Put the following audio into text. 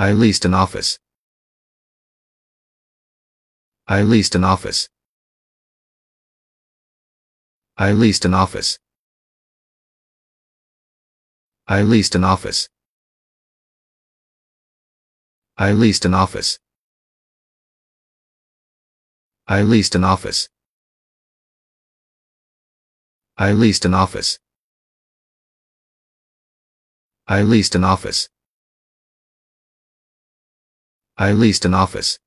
I leased an office. I leased an office. I leased an office. I leased an office. I leased an office. I leased an office. I leased an office. I leased an office. I leased an office.